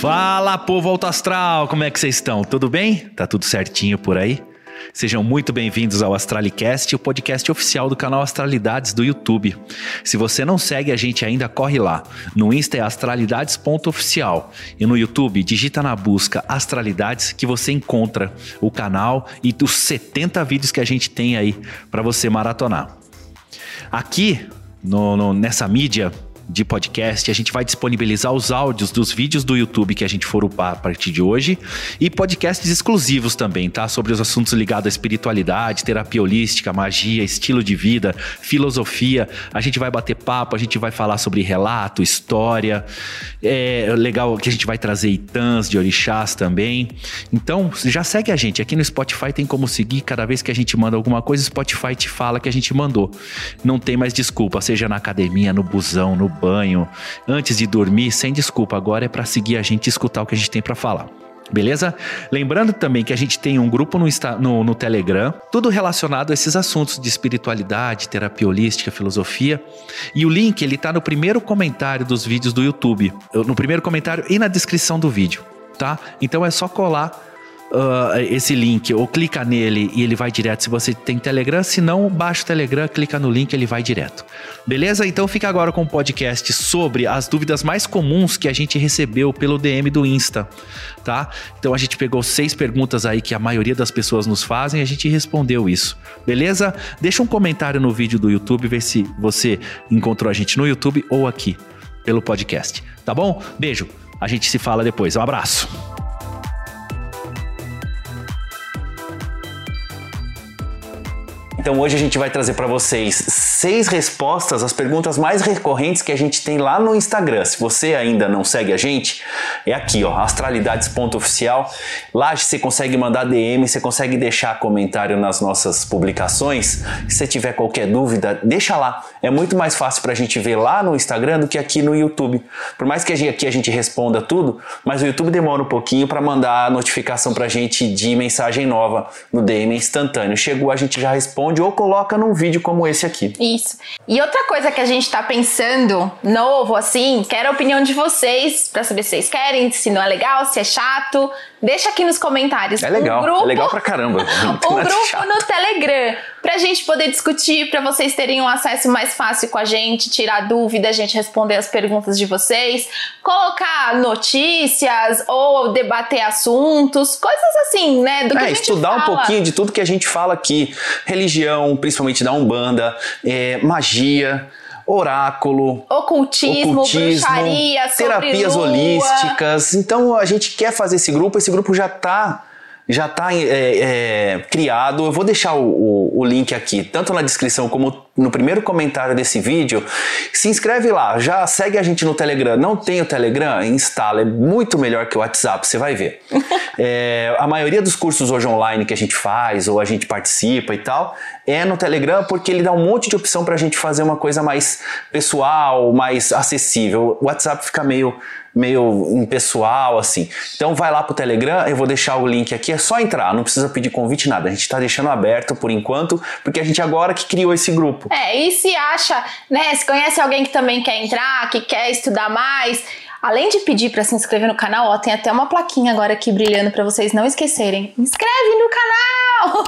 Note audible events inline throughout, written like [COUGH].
Fala, povo alto astral, como é que vocês estão? Tudo bem? Tá tudo certinho por aí? Sejam muito bem-vindos ao Astralicast, o podcast oficial do canal Astralidades do YouTube. Se você não segue a gente ainda, corre lá. No Insta é astralidades.oficial e no YouTube digita na busca Astralidades que você encontra o canal e os 70 vídeos que a gente tem aí para você maratonar. Aqui no, no, nessa mídia de podcast. A gente vai disponibilizar os áudios dos vídeos do YouTube que a gente for upar a partir de hoje e podcasts exclusivos também, tá? Sobre os assuntos ligados à espiritualidade, terapia holística, magia, estilo de vida, filosofia. A gente vai bater papo, a gente vai falar sobre relato, história. É legal que a gente vai trazer itãs de orixás também. Então, já segue a gente. Aqui no Spotify tem como seguir. Cada vez que a gente manda alguma coisa, o Spotify te fala que a gente mandou. Não tem mais desculpa, seja na academia, no busão, no banho, antes de dormir, sem desculpa. Agora é para seguir a gente e escutar o que a gente tem para falar. Beleza? Lembrando também que a gente tem um grupo no, no, no, Telegram, tudo relacionado a esses assuntos de espiritualidade, terapia holística, filosofia. E o link ele tá no primeiro comentário dos vídeos do YouTube, no primeiro comentário e na descrição do vídeo, tá? Então é só colar uh, esse link ou clica nele e ele vai direto se você tem Telegram. Se não, baixa o Telegram, clica no link ele vai direto. Beleza? Então fica agora com o podcast sobre as dúvidas mais comuns que a gente recebeu pelo DM do Insta, tá? Então a gente pegou seis perguntas aí que a maioria das pessoas nos fazem e a gente respondeu isso. Beleza? Deixa um comentário no vídeo do YouTube, ver se você encontrou a gente no YouTube ou aqui pelo podcast. Tá bom? Beijo. A gente se fala depois. Um abraço. Então hoje a gente vai trazer para vocês seis respostas às perguntas mais recorrentes que a gente tem lá no Instagram. Se você ainda não segue a gente, é aqui, ó, astralidades.oficial. Lá você consegue mandar DM, você consegue deixar comentário nas nossas publicações. Se você tiver qualquer dúvida, deixa lá. É muito mais fácil para a gente ver lá no Instagram do que aqui no YouTube. Por mais que aqui a gente responda tudo, mas o YouTube demora um pouquinho para mandar a notificação para a gente de mensagem nova no DM instantâneo. Chegou, a gente já responde ou coloca num vídeo como esse aqui. Isso. E outra coisa que a gente tá pensando, novo assim, quero a opinião de vocês, para saber se vocês querem, se não é legal, se é chato. Deixa aqui nos comentários. É legal, um grupo, é legal pra caramba. [LAUGHS] um grupo no Telegram, pra gente poder discutir, pra vocês terem um acesso mais fácil com a gente, tirar dúvida, a gente responder as perguntas de vocês, colocar notícias ou debater assuntos, coisas assim, né? Do que é, a gente estudar fala. um pouquinho de tudo que a gente fala aqui. Religião, principalmente da Umbanda, é, magia oráculo, ocultismo, ocultismo bruxaria, terapias holísticas. Então a gente quer fazer esse grupo, esse grupo já está já está é, é, criado. Eu vou deixar o, o, o, link aqui, tanto na descrição como no primeiro comentário desse vídeo. Se inscreve lá, já segue a gente no Telegram. Não tem o Telegram? Instala, é muito melhor que o WhatsApp, você vai ver. [LAUGHS] é, a maioria dos cursos hoje online que a gente faz ou a gente participa e tal é no Telegram porque ele dá um monte de opção para a gente fazer uma coisa mais pessoal, mais acessível. O WhatsApp fica meio meio impessoal, assim. Então vai lá pro Telegram, eu vou deixar o link aqui, é só entrar, não precisa pedir convite, nada. A gente tá deixando aberto por enquanto, porque a gente agora que criou esse grupo. É, e se acha, né, se conhece alguém que também quer entrar, que quer estudar mais, Além de pedir para se inscrever no canal, ó, tem até uma plaquinha agora aqui brilhando para vocês não esquecerem. Inscreve no canal!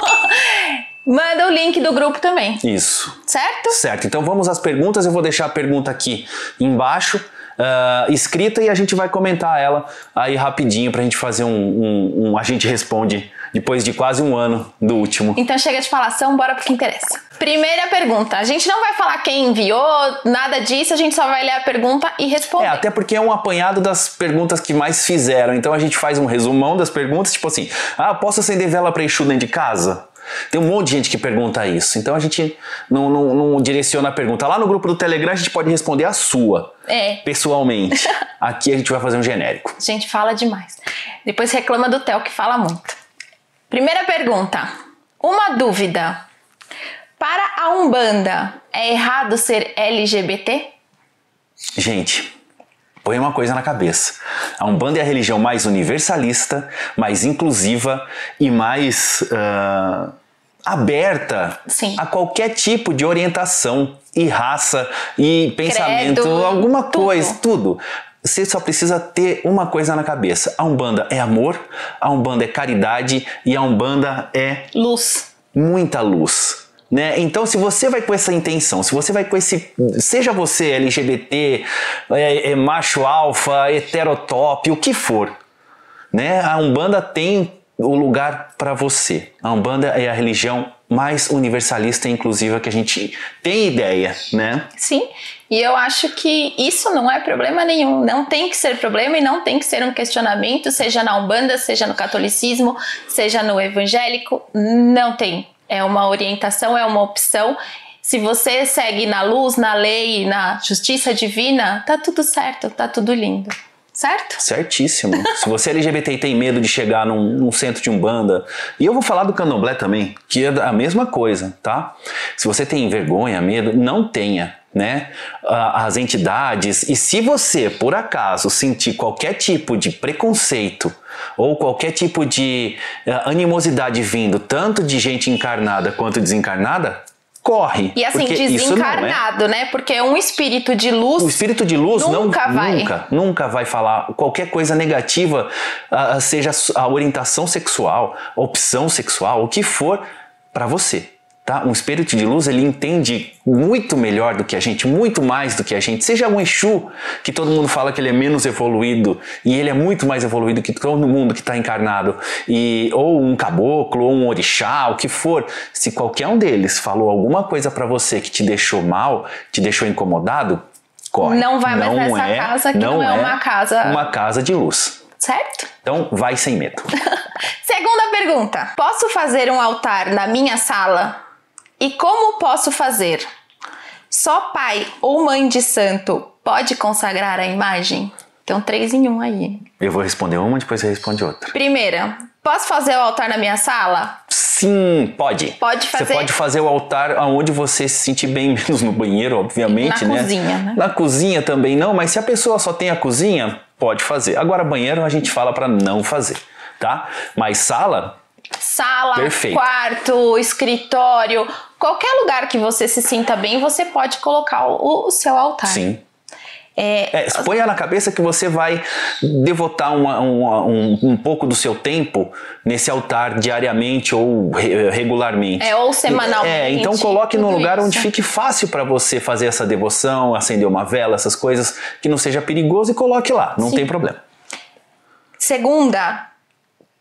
[LAUGHS] Manda o link do grupo também. Isso. Certo? Certo. Então vamos às perguntas. Eu vou deixar a pergunta aqui embaixo uh, escrita e a gente vai comentar ela aí rapidinho pra gente fazer um, um, um, A gente responde depois de quase um ano do último. Então chega de falação, bora pro que interessa. Primeira pergunta. A gente não vai falar quem enviou, nada disso, a gente só vai ler a pergunta e responder. É, até porque é um apanhado das perguntas que mais fizeram. Então a gente faz um resumão das perguntas, tipo assim: ah, posso acender vela para Exu dentro de casa? Tem um monte de gente que pergunta isso. Então a gente não, não, não, direciona a pergunta. Lá no grupo do Telegram a gente pode responder a sua. É. Pessoalmente. [LAUGHS] Aqui a gente vai fazer um genérico. A gente fala demais. Depois reclama do Theo que fala muito. Primeira pergunta. Uma dúvida. Para a Umbanda, é errado ser LGBT? Gente, põe uma coisa na cabeça. A Umbanda é a religião mais universalista, mais inclusiva e mais. Uh aberta Sim. a qualquer tipo de orientação e raça e pensamento, Credo, alguma tudo. coisa, tudo. você só precisa ter uma coisa na cabeça: a Umbanda é amor, a Umbanda é caridade e a Umbanda é luz. Muita luz. Né? Então, se você vai com essa intenção, se você vai com esse. Seja você LGBT, é, é macho alfa, heterotop, o que for, né? a Umbanda tem o lugar para você. A Umbanda é a religião mais universalista e inclusiva que a gente tem ideia, né? Sim. E eu acho que isso não é problema nenhum. Não tem que ser problema e não tem que ser um questionamento, seja na Umbanda, seja no catolicismo, seja no evangélico. Não tem é uma orientação, é uma opção. Se você segue na luz, na lei, na justiça divina, tá tudo certo, tá tudo lindo. Certo? Certíssimo. Se você é LGBT e tem medo de chegar num, num, centro de umbanda, e eu vou falar do candomblé também, que é a mesma coisa, tá? Se você tem vergonha, medo, não tenha, né? As entidades, e se você, por acaso, sentir qualquer tipo de preconceito ou qualquer tipo de uh, animosidade vindo, tanto de gente encarnada quanto desencarnada, corre. E assim, desencarnado, é... né? Porque um espírito de luz. O espírito de luz nunca não, vai. Nunca, nunca vai falar qualquer coisa negativa, seja a orientação sexual, a opção sexual, o que for, para você. Tá? Um espírito de luz ele entende muito melhor do que a gente, muito mais do que a gente. Seja um Exu, que todo mundo fala que ele é menos evoluído, e ele é muito mais evoluído que todo mundo que está encarnado, e ou um caboclo, ou um orixá, o que for. Se qualquer um deles falou alguma coisa para você que te deixou mal, te deixou incomodado, corre. Não vai mais não nessa é, casa que não, não é, é uma casa. Uma casa de luz. Certo? Então vai sem medo. [LAUGHS] Segunda pergunta: Posso fazer um altar na minha sala e como posso fazer? Só pai ou mãe de santo pode consagrar a imagem? Então, três em um aí. Eu vou responder uma, depois você responde outra. Primeira, posso fazer o altar na minha sala? Sim, pode. Pode fazer. Você pode fazer o altar aonde você se sentir bem, [LAUGHS] menos no banheiro, obviamente, na né? Na cozinha, né? Na cozinha também não, mas se a pessoa só tem a cozinha, pode fazer. Agora, banheiro a gente fala para não fazer, tá? Mas sala, sala, Perfeito. quarto, escritório, qualquer lugar que você se sinta bem, você pode colocar o, o seu altar. Sim. É, é, ponha na cabeça que você vai devotar uma, uma, um, um, pouco do seu tempo nesse altar diariamente ou regularmente. É, ou semanalmente. É, então coloque num lugar isso. onde fique fácil para você fazer essa devoção, acender uma vela, essas coisas, que não seja perigoso e coloque lá, não Sim. tem problema. Segunda,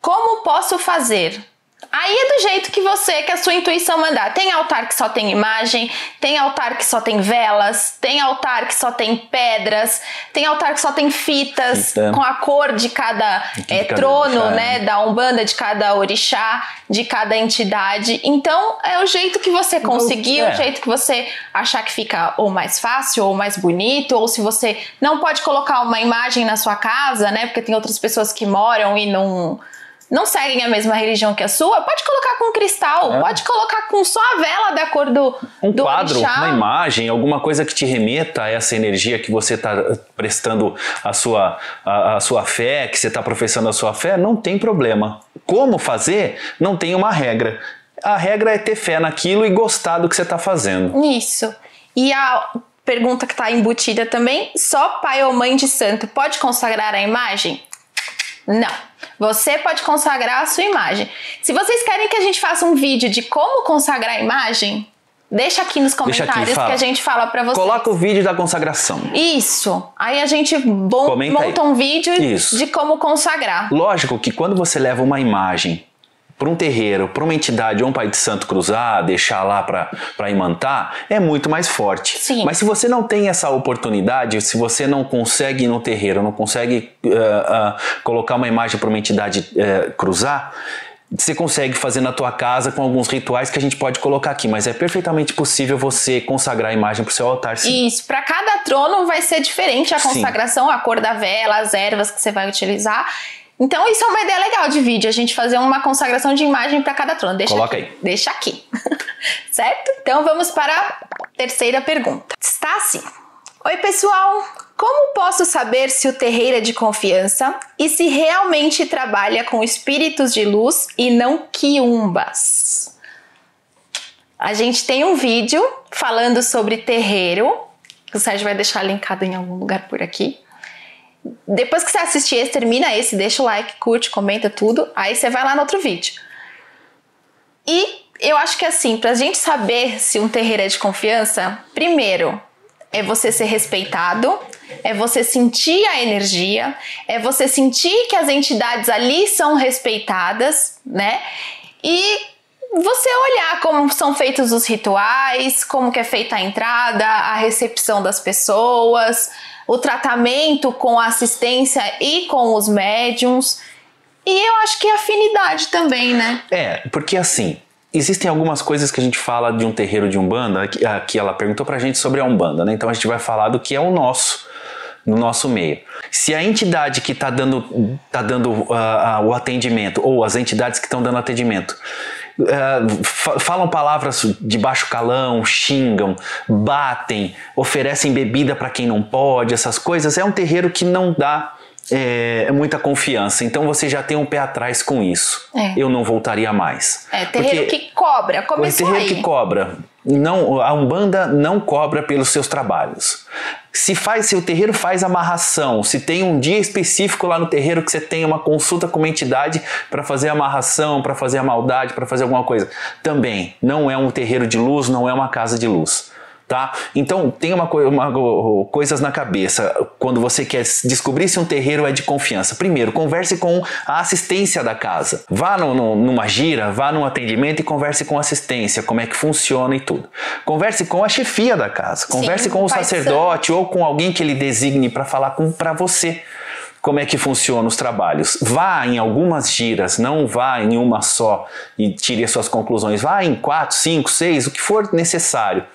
como posso fazer? Aí é do jeito que você, que a sua intuição mandar. Tem altar que só tem imagem, tem altar que só tem velas, tem altar que só tem pedras, tem altar que só tem fitas Fita. com a cor de cada, de é, cada trono, orixá, né, da umbanda, de cada orixá, de cada entidade. Então é o jeito que você conseguir, é. o jeito que você achar que fica ou mais fácil ou mais bonito, ou se você não pode colocar uma imagem na sua casa, né, porque tem outras pessoas que moram e não não seguem a mesma religião que a sua, pode colocar com cristal, é. pode colocar com só a vela da cor do Um do quadro, orixá. uma imagem, alguma coisa que te remeta a essa energia que você está prestando a sua, a, a sua fé, que você está professando a sua fé, não tem problema. Como fazer? Não tem uma regra. A regra é ter fé naquilo e gostar do que você está fazendo. Isso. E a pergunta que está embutida também: só pai ou mãe de santo pode consagrar a imagem? Não. Você pode consagrar a sua imagem. Se vocês querem que a gente faça um vídeo de como consagrar a imagem, deixa aqui nos comentários aqui, que a gente fala para vocês. Coloca o vídeo da consagração. Isso. Aí a gente monta um vídeo Isso. de como consagrar. Lógico que quando você leva uma imagem para um terreiro, para uma entidade ou um pai de santo cruzar, deixar lá para imantar, é muito mais forte. Sim. Mas se você não tem essa oportunidade, se você não consegue ir no terreiro, não consegue uh, uh, colocar uma imagem para uma entidade uh, cruzar, você consegue fazer na tua casa com alguns rituais que a gente pode colocar aqui, mas é perfeitamente possível você consagrar a imagem para o seu altar. Sim. Isso, para cada trono vai ser diferente a consagração, sim. a cor da vela, as ervas que você vai utilizar. Então, isso é uma ideia legal de vídeo, a gente fazer uma consagração de imagem para cada trono. Deixa Coloca aqui. aí. Deixa aqui. [LAUGHS] certo? Então, vamos para a terceira pergunta. Está assim. Oi, pessoal. Como posso saber se o terreiro é de confiança e se realmente trabalha com espíritos de luz e não quiumbas? A gente tem um vídeo falando sobre terreiro, o Sérgio vai deixar linkado em algum lugar por aqui depois que você assistir esse, termina esse, deixa o like, curte, comenta tudo, aí você vai lá no outro vídeo. E eu acho que assim, pra gente saber se um terreiro é de confiança, primeiro é você ser respeitado, é você sentir a energia, é você sentir que as entidades ali são respeitadas, né? E você olhar como são feitos os rituais, como que é feita a entrada, a recepção das pessoas, o tratamento com a assistência e com os médiums. E eu acho que afinidade também, né? É, porque assim, existem algumas coisas que a gente fala de um terreiro de Umbanda, aqui, aqui ela perguntou pra gente sobre a Umbanda, né? Então a gente vai falar do que é o nosso, no nosso meio. Se a entidade que está dando, tá dando uh, uh, o atendimento, ou as entidades que estão dando atendimento, Uh, falam palavras de baixo calão, xingam, batem, oferecem bebida para quem não pode, essas coisas. É um terreiro que não dá é, muita confiança. Então você já tem um pé atrás com isso. É. Eu não voltaria mais. É, terreiro Porque que cobra. Começou o terreiro aí. que cobra não, a Umbanda não cobra pelos seus trabalhos. Se faz, se o terreiro faz amarração, se tem um dia específico lá no terreiro que você tem uma consulta com uma entidade para fazer amarração, para fazer a maldade, para fazer alguma coisa, também não é um terreiro de luz, não é uma casa de luz tá? Então tem uma, uma, coisas na cabeça quando você quer descobrir se um terreiro é de confiança. Primeiro, converse com a assistência da casa. Vá no, no, numa gira, vá num atendimento e converse com a assistência, como é que funciona e tudo. Converse com a chefia da casa, converse Sim, com o sacerdote ou com alguém que ele designe para falar para você como é que funcionam os trabalhos. Vá em algumas giras, não vá em uma só e tire as suas conclusões. Vá em quatro, cinco, seis, o que for necessário,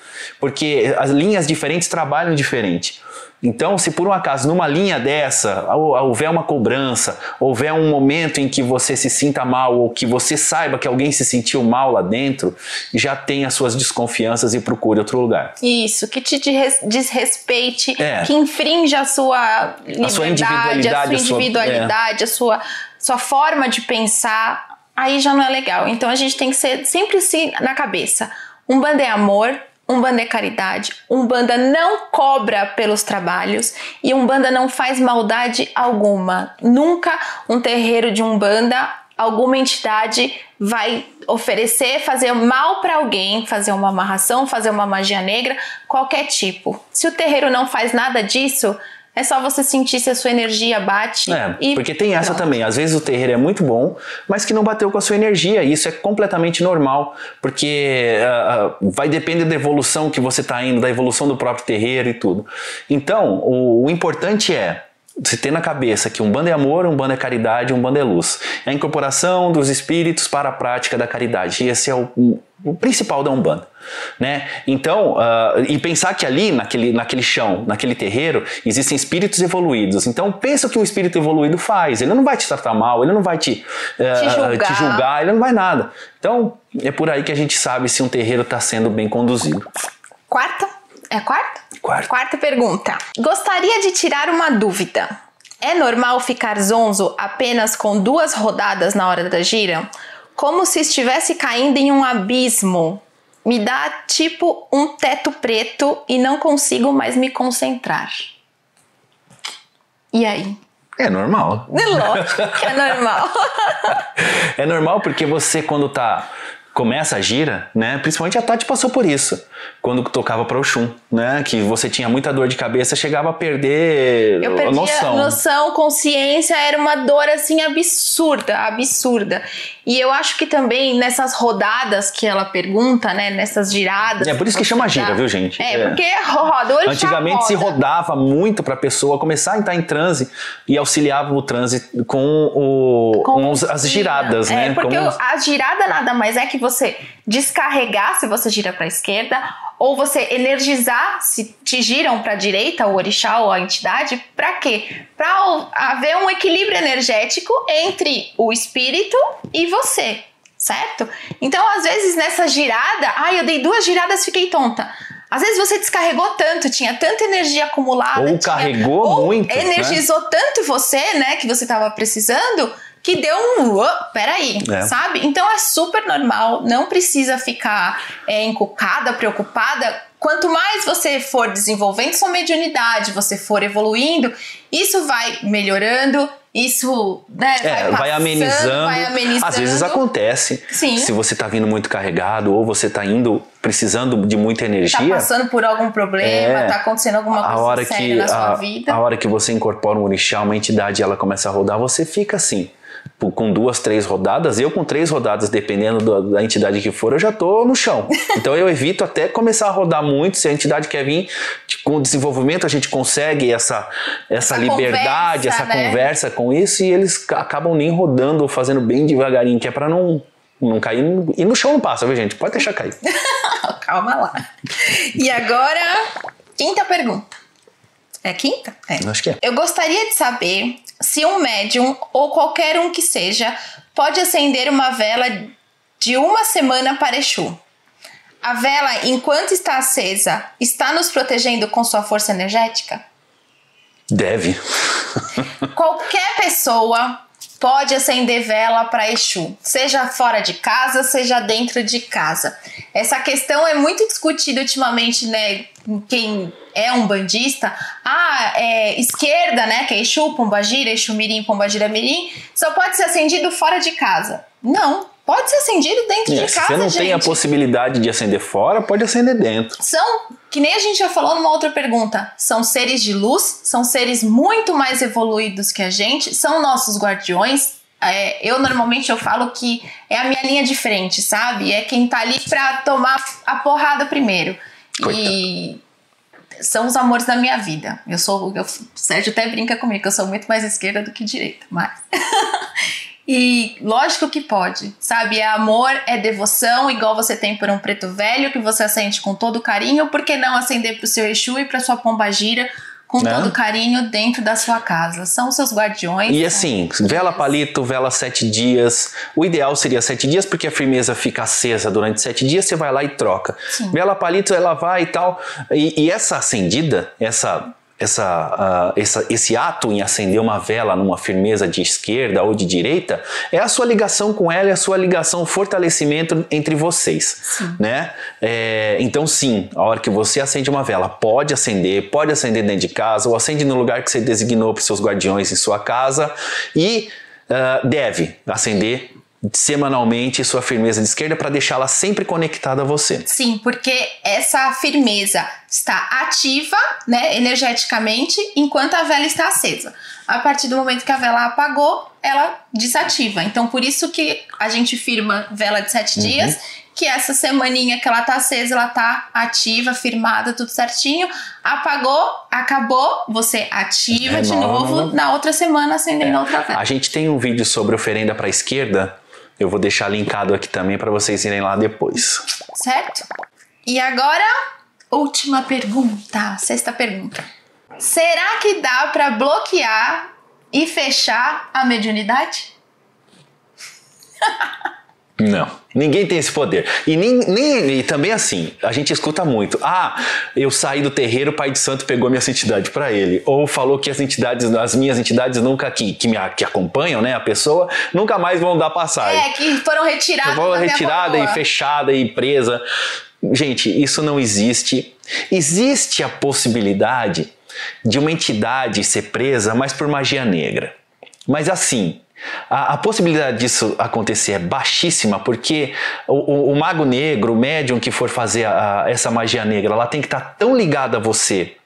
porque as linhas diferentes trabalham diferente. Então, se por um acaso numa linha dessa houver uma cobrança, houver um momento em que você se sinta mal ou que você saiba que alguém se sentiu mal lá dentro, já tenha suas desconfianças e procure outro lugar. Isso, que te desrespeite, é. que infrinja a sua liberdade, a sua individualidade, a sua, individualidade, a sua, é. a sua, sua forma de pensar, aí já não é legal. Então a gente tem que ser sempre assim na cabeça. Um bando é amor, Umbanda é caridade, Umbanda não cobra pelos trabalhos e Umbanda não faz maldade alguma. Nunca um terreiro de Umbanda, alguma entidade vai oferecer, fazer mal para alguém, fazer uma amarração, fazer uma magia negra, qualquer tipo. Se o terreiro não faz nada disso, é só você sentir se a sua energia bate. É, e porque tem essa pronto. também. Às vezes o terreiro é muito bom, mas que não bateu com a sua energia. E isso é completamente normal, porque uh, vai depender da evolução que você está indo, da evolução do próprio terreiro e tudo. Então, o, o importante é você ter na cabeça que um bando é amor, um bando é caridade, um bando é luz. É a incorporação dos espíritos para a prática da caridade. E esse é o, o principal da Umbanda. Né? Então, uh, e pensar que ali, naquele, naquele chão, naquele terreiro, existem espíritos evoluídos. Então, pensa o que um espírito evoluído faz. Ele não vai te tratar mal, ele não vai te, uh, te, julgar. te julgar, ele não vai nada. Então, é por aí que a gente sabe se um terreiro está sendo bem conduzido. Quarta? É quarta? Quarta. Quarta pergunta. Gostaria de tirar uma dúvida. É normal ficar zonzo apenas com duas rodadas na hora da gira? Como se estivesse caindo em um abismo. Me dá tipo um teto preto e não consigo mais me concentrar. E aí? É normal. [LAUGHS] Lógico que é normal. [LAUGHS] é normal porque você, quando tá começa a gira, né? Principalmente a Tati passou por isso quando tocava para o Xum, né? Que você tinha muita dor de cabeça, chegava a perder Eu a noção. noção, consciência, era uma dor assim absurda, absurda. E eu acho que também nessas rodadas que ela pergunta, né? Nessas giradas. É por isso que chama gira, viu, gente? É, é. porque roda. O Antigamente roda. se rodava muito para a pessoa começar a entrar em transe e auxiliava o transe com, o, com, com as giradas, é, né? Porque a girada nada mais é que você descarregar se você gira para a esquerda ou você energizar se te giram para a direita o orixá ou a entidade, para quê? Para haver um equilíbrio energético entre o espírito e você, certo? Então, às vezes nessa girada, ai, eu dei duas giradas, fiquei tonta. Às vezes você descarregou tanto, tinha tanta energia acumulada, ou tinha, carregou ou muito, né? energizou né? tanto você, né, que você estava precisando, que deu um oh, peraí, é. sabe? Então é super normal, não precisa ficar é, encucada, preocupada quanto mais você for desenvolvendo sua mediunidade, você for evoluindo, isso vai melhorando, isso né, é, vai, vai, amenizando. vai, amenizando. Às vezes acontece. Sim. Se você está vindo muito carregado ou você está indo precisando de muita energia. Está passando por algum problema, está é, acontecendo alguma coisa a hora séria que, na sua a, vida. A hora que você incorpora um orixá, uma entidade, ela começa a rodar, você fica assim com duas, três rodadas, eu com três rodadas, dependendo da entidade que for, eu já tô no chão. [LAUGHS] Então eu evito até começar a rodar muito. Se a entidade quer vir, com o desenvolvimento a gente consegue essa, essa, essa liberdade, conversa, essa né? conversa com isso, e eles acabam nem rodando ou fazendo bem devagarinho, que é para não, não cair. E no chão não passa, viu, gente? Pode deixar cair. [LAUGHS] Calma lá. E agora, quinta pergunta. É quinta? É. Acho que é. Eu gostaria de saber se um médium ou qualquer um que seja pode acender uma vela de uma semana para Exu. A vela, enquanto está acesa, está nos protegendo com sua força energética? Deve. [LAUGHS] Qualquer pessoa pode acender vela para Exu, seja fora de casa, seja dentro de casa. Essa questão é muito discutida ultimamente, né? Quem é um bandista, ah, é, esquerda, né, que é Exu, Pombagira, Exu Mirim, Pombagira Mirim, só pode ser acendido fora de casa. Não, pode ser acendido dentro é, de casa, Se você não gente. tem a possibilidade de acender fora, pode acender dentro. São, que nem a gente já falou numa outra pergunta, são seres de luz, são seres muito mais evoluídos que a gente, são nossos guardiões, é, eu normalmente eu falo que é a minha linha de frente, sabe? É quem tá ali pra tomar a porrada primeiro. Coitado. E são os amores da minha vida. Eu sou, eu, o Sérgio até brinca comigo eu sou muito mais esquerda do que direita, mas [LAUGHS] E lógico que pode, sabe? É amor, é devoção, igual você tem por um preto velho que você acende com todo carinho, por que não acender pro seu Exu e pra sua pomba gira com né? todo carinho dentro da sua casa. São seus guardiões. E assim, vela palito, vela sete dias. O ideal seria sete dias, porque a firmeza fica acesa durante sete dias, você vai lá e troca. Sim. Vela palito, ela vai e tal. E, e essa acendida, essa essa, uh, essa, esse ato em acender uma vela numa firmeza de esquerda ou de direita é a sua ligação com ela e a sua ligação, fortalecimento entre vocês, sim. né? É, então sim, a hora que você acende uma vela, pode acender, pode acender dentro de casa ou acende no lugar que você designou para os seus guardiões em sua casa e uh, deve acender semanalmente sua firmeza de esquerda para deixá-la sempre conectada a você. Sim, porque essa firmeza está ativa, né, energeticamente, enquanto a vela está acesa. A partir do momento que a vela apagou, ela desativa. Então, por isso que a gente firma vela de sete uhum. dias, que essa semaninha que ela tá acesa, ela tá ativa, firmada, tudo certinho. Apagou, acabou, você ativa é de novo na outra semana acendendo é. outra vela. A gente tem um vídeo sobre oferenda para a esquerda eu vou deixar linkado aqui também para vocês irem lá depois. Certo? E agora, última pergunta, sexta pergunta. Será que dá para bloquear e fechar a mediunidade? [LAUGHS] Não, ninguém tem esse poder. E, nem, nem, e também assim, a gente escuta muito. Ah, eu saí do terreiro, o pai de santo pegou minha santidade para ele. Ou falou que as entidades, as minhas entidades nunca que, que me que acompanham, né, a pessoa, nunca mais vão dar passagem. É, que foram retiradas. Foram retiradas e fechada e presa. Gente, isso não existe. Existe a possibilidade de uma entidade ser presa, mas por magia negra. Mas assim, a, a, possibilidade disso acontecer é baixíssima, porque o, o, o mago negro, o médium que for fazer a, a, essa magia negra, ela tem que estar tá tão ligada a você,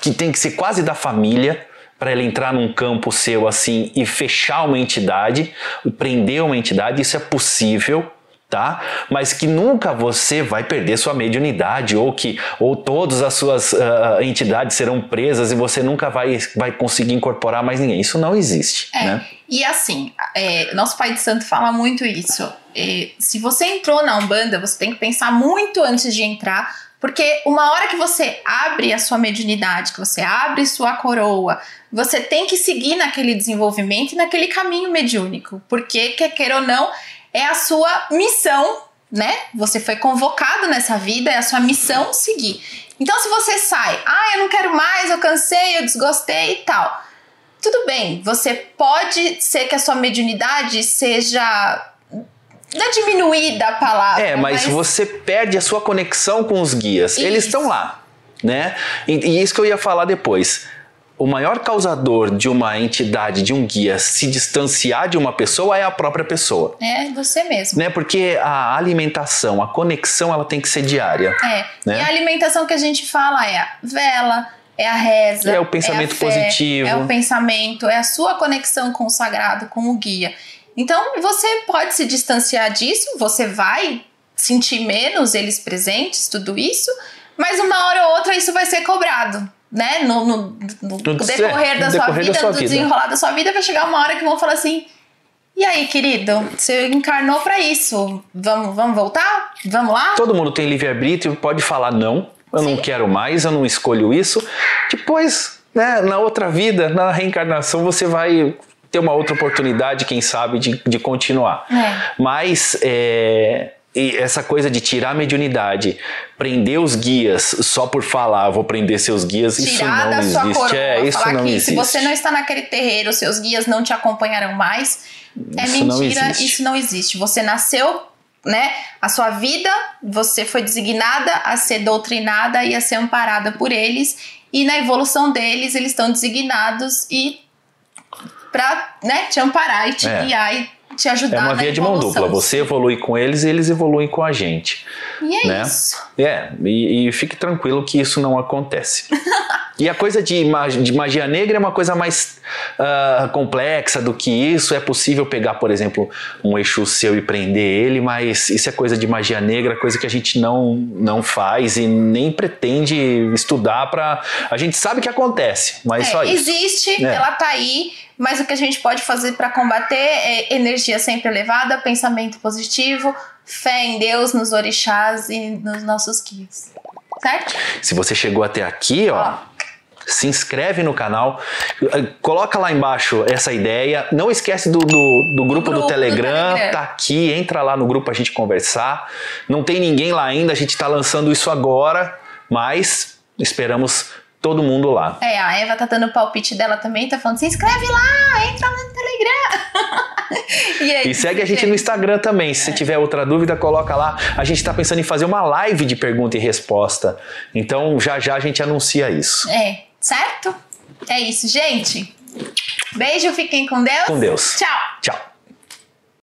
que tem que ser quase da família, para ela entrar num campo seu assim e fechar uma entidade, prender uma entidade, isso é possível tá? Mas que nunca você vai perder sua mediunidade ou que ou todas as suas uh, entidades serão presas e você nunca vai, vai conseguir incorporar mais ninguém. Isso não existe, é, né? E assim, é, nosso Pai de Santo fala muito isso. É, se você entrou na Umbanda, você tem que pensar muito antes de entrar, porque uma hora que você abre a sua mediunidade, que você abre sua coroa, você tem que seguir naquele desenvolvimento e naquele caminho mediúnico, porque quer queira ou não, é a sua missão, né? Você foi convocado nessa vida, é a sua missão seguir. Então, se você sai, ah, eu não quero mais, eu cansei, eu desgostei e tal. Tudo bem, você pode ser que a sua mediunidade seja Não é diminuída a palavra. É, mas, mas... você perde a sua conexão com os guias. Isso. Eles estão lá, né? E, e isso que eu ia falar depois. O maior causador de uma entidade, de um guia, se distanciar de uma pessoa é a própria pessoa. É você mesmo. Né? Porque a alimentação, a conexão, ela tem que ser diária. É. Né? E a alimentação que a gente fala é a vela, é a reza, É o pensamento a fé, positivo. é o pensamento, é a sua conexão com o sagrado, com o guia. Então você pode se distanciar disso, você vai sentir menos eles presentes, tudo isso, mas uma hora ou outra isso vai ser cobrado. Né? No, no, no decorrer, da, no sua decorrer vida, da sua vida. desenrolar da sua vida, vai chegar uma hora que vão falar assim: e aí, querido, você encarnou pra isso? Vamos, vamos voltar? Vamos lá? Todo mundo tem livre-arbítrio, pode falar não, eu não Sim. quero mais, eu não escolho isso. Depois, né, na outra vida, na reencarnação, você vai ter uma outra oportunidade, quem sabe, de, de continuar. É. Mas é, e essa coisa de tirar a mediunidade, prender os guias só por falar, vou prender seus guias, isso não existe. é, isso não existe. se você não está naquele terreiro, seus guias não te acompanharão mais, é Isso não mentira, existe. isso não existe. Você nasceu, né? A sua vida, você foi designada a ser doutrinada e a ser amparada por eles, e na evolução deles, eles estão designados e para né, te amparar e te É. guiar e te ajudar É uma via de mão dupla. Você evolui com eles e eles evoluem com a gente. E é né? isso. É, e, e fique tranquilo que isso não acontece. [LAUGHS] e a coisa de, ma- de magia negra é uma coisa mais ah, complexa do que isso. É possível pegar, por exemplo, um Exu seu e prender ele, mas isso é coisa de magia negra, coisa que a gente não, não faz e nem pretende estudar para. A gente sabe que acontece, mas É, só isso. existe, É. ela tá aí, mas o que a gente pode fazer para combater é energia sempre elevada, pensamento positivo, fé em Deus, nos orixás e nos nossos guias. Certo? Se você chegou até aqui, ó. Ó. Se inscreve no canal, coloca lá embaixo essa ideia. Não esquece do, do, do grupo, do, grupo do Telegram, Telegram. tá aqui, entra lá no grupo pra gente conversar. Não tem ninguém lá ainda, a gente tá lançando isso agora, mas esperamos todo mundo lá. É, a Eva tá dando o palpite dela também, tá falando: se inscreve lá, entra lá no Telegram. [LAUGHS] e, é E segue a gente no Instagram também. Se você tiver outra dúvida, coloca lá. A gente tá pensando em fazer uma live de pergunta e resposta. Então já já a gente anuncia isso. É, certo? É isso, gente. Beijo, fiquem com Deus. Com Deus. Tchau. Tchau.